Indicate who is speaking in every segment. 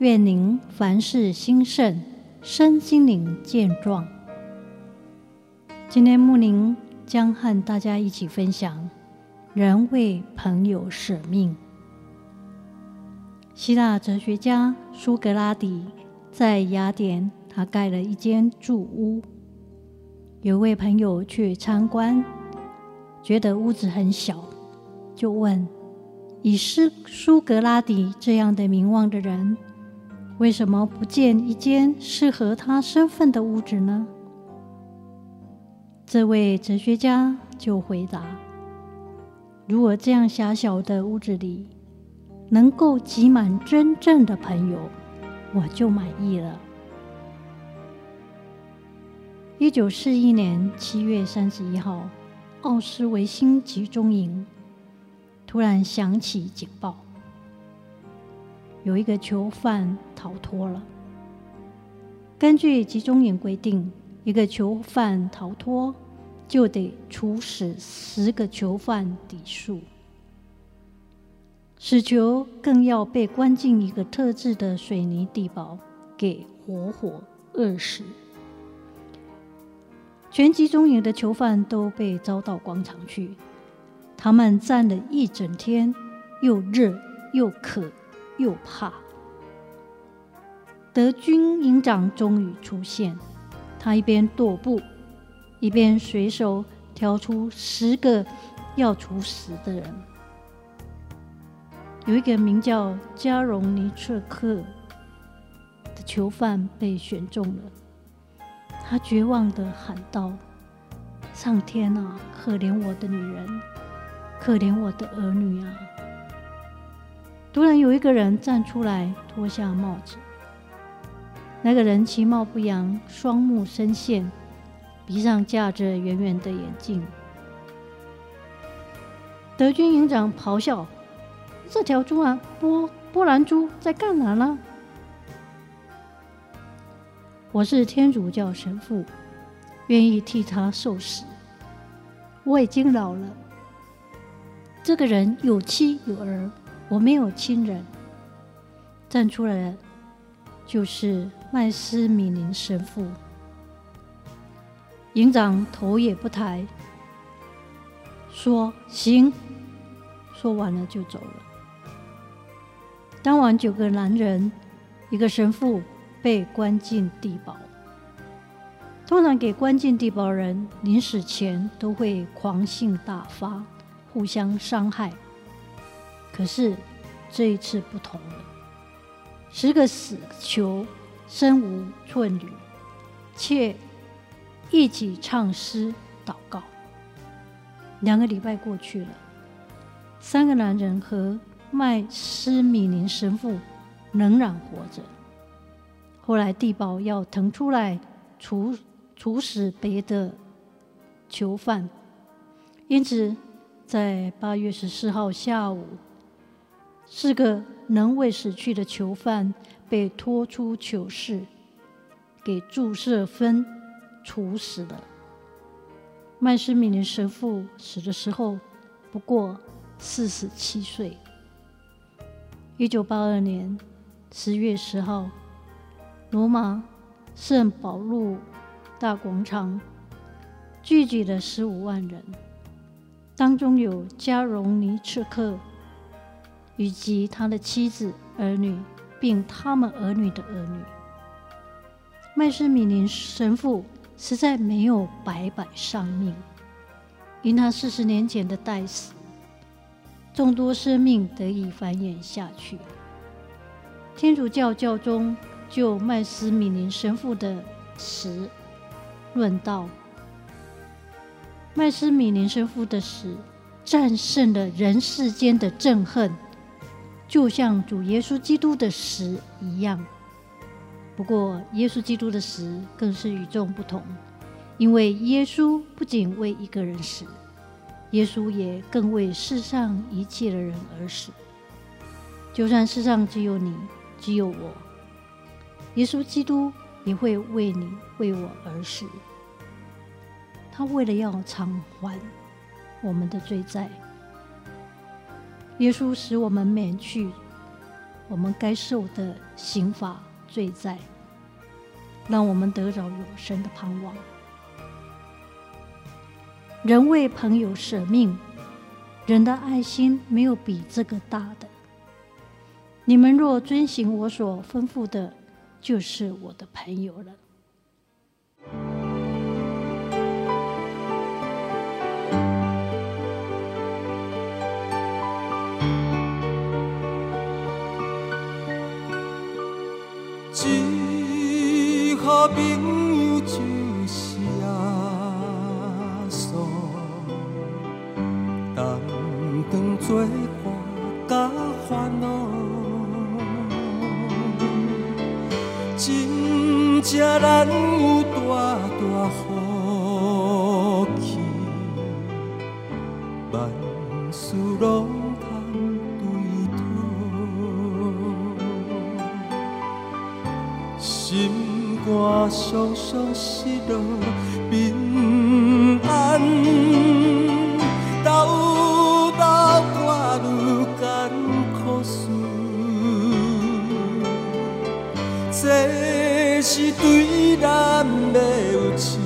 Speaker 1: 愿您凡事兴盛，身心灵健壮。今天木林将和大家一起分享：人为朋友舍命。希腊哲学家苏格拉底在雅典，他盖了一间住屋。有位朋友去参观，觉得屋子很小，就问：以苏苏格拉底这样的名望的人，为什么不建一间适合他身份的屋子呢？这位哲学家就回答：“如果这样狭小的屋子里能够挤满真正的朋友，我就满意了。”一九四一年七月三十一号，奥斯维辛集中营突然响起警报。有一个囚犯逃脱了。根据集中营规定，一个囚犯逃脱就得处死十个囚犯抵数，死囚更要被关进一个特制的水泥地堡，给活活饿死。全集中营的囚犯都被招到广场去，他们站了一整天，又热又渴。又怕，德军营长终于出现。他一边踱步，一边随手挑出十个要处死的人。有一个名叫加荣尼策克的囚犯被选中了。他绝望地喊道：“上天啊，可怜我的女人，可怜我的儿女啊！”突然有一个人站出来，脱下帽子。那个人其貌不扬，双目深陷，鼻上架着圆圆的眼镜。德军营长咆哮：“这条猪啊，波波兰猪在干哪呢？”我是天主教神父，愿意替他受死。我已经老了。这个人有妻有儿。我没有亲人，站出来的就是麦斯米林神父。营长头也不抬，说：“行。”说完了就走了。当晚，九个男人，一个神父被关进地堡。通常给关进地堡人临死前都会狂性大发，互相伤害。可是这一次不同了，十个死囚身无寸缕，却一起唱诗祷告。两个礼拜过去了，三个男人和麦斯米林神父仍然活着。后来地堡要腾出来处处死别的囚犯，因此在八月十四号下午。四个仍未死去的囚犯被拖出囚室，给注射分处死了。麦斯米林神父死的时候不过四十七岁。一九八二年十月十号，罗马圣保禄大广场聚集了十五万人，当中有加荣尼茨克。以及他的妻子、儿女，并他们儿女的儿女。麦斯米林神父实在没有白白丧命，因他四十年前的代死，众多生命得以繁衍下去。天主教教宗就麦斯米林神父的死论道：麦斯米林神父的死战胜了人世间的憎恨。就像主耶稣基督的死一样，不过，耶稣基督的死更是与众不同，因为耶稣不仅为一个人死，耶稣也更为世上一切的人而死。就算世上只有你，只有我，耶稣基督也会为你、为我而死。他为了要偿还我们的罪债，耶稣使我们免去我们该受的刑罚。罪债，让我们得着永生的盼望。人为朋友舍命，人的爱心没有比这个大的。你们若遵行我所吩咐的，就是我的朋友了。
Speaker 2: 当作伴甲烦恼，真正难有大大福气，万事拢通对讨，心。我常常失落，平安是对咱的有信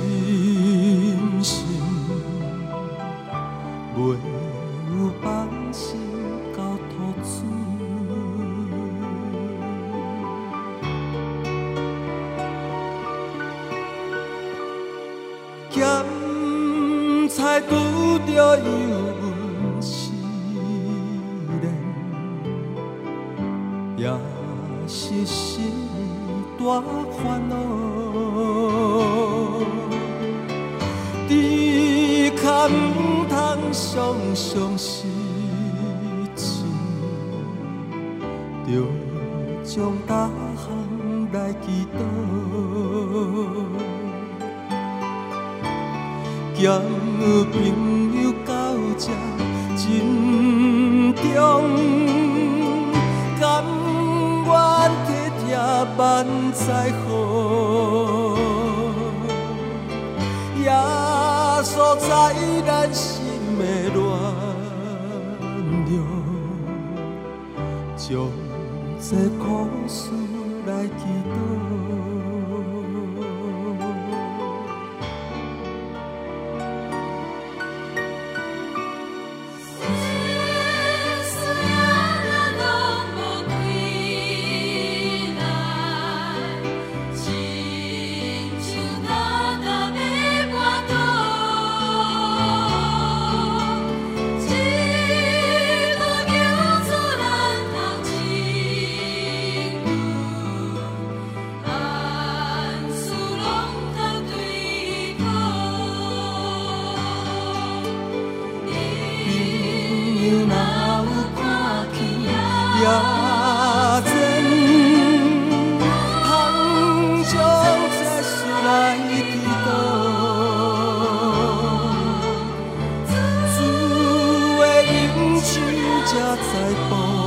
Speaker 2: 心，袂有放心交托主。咸菜拄着油大烦恼。猪脚毋通常常失志，着将逐项来祈祷。交朋将这苦事来祈祷。家在风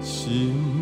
Speaker 2: 心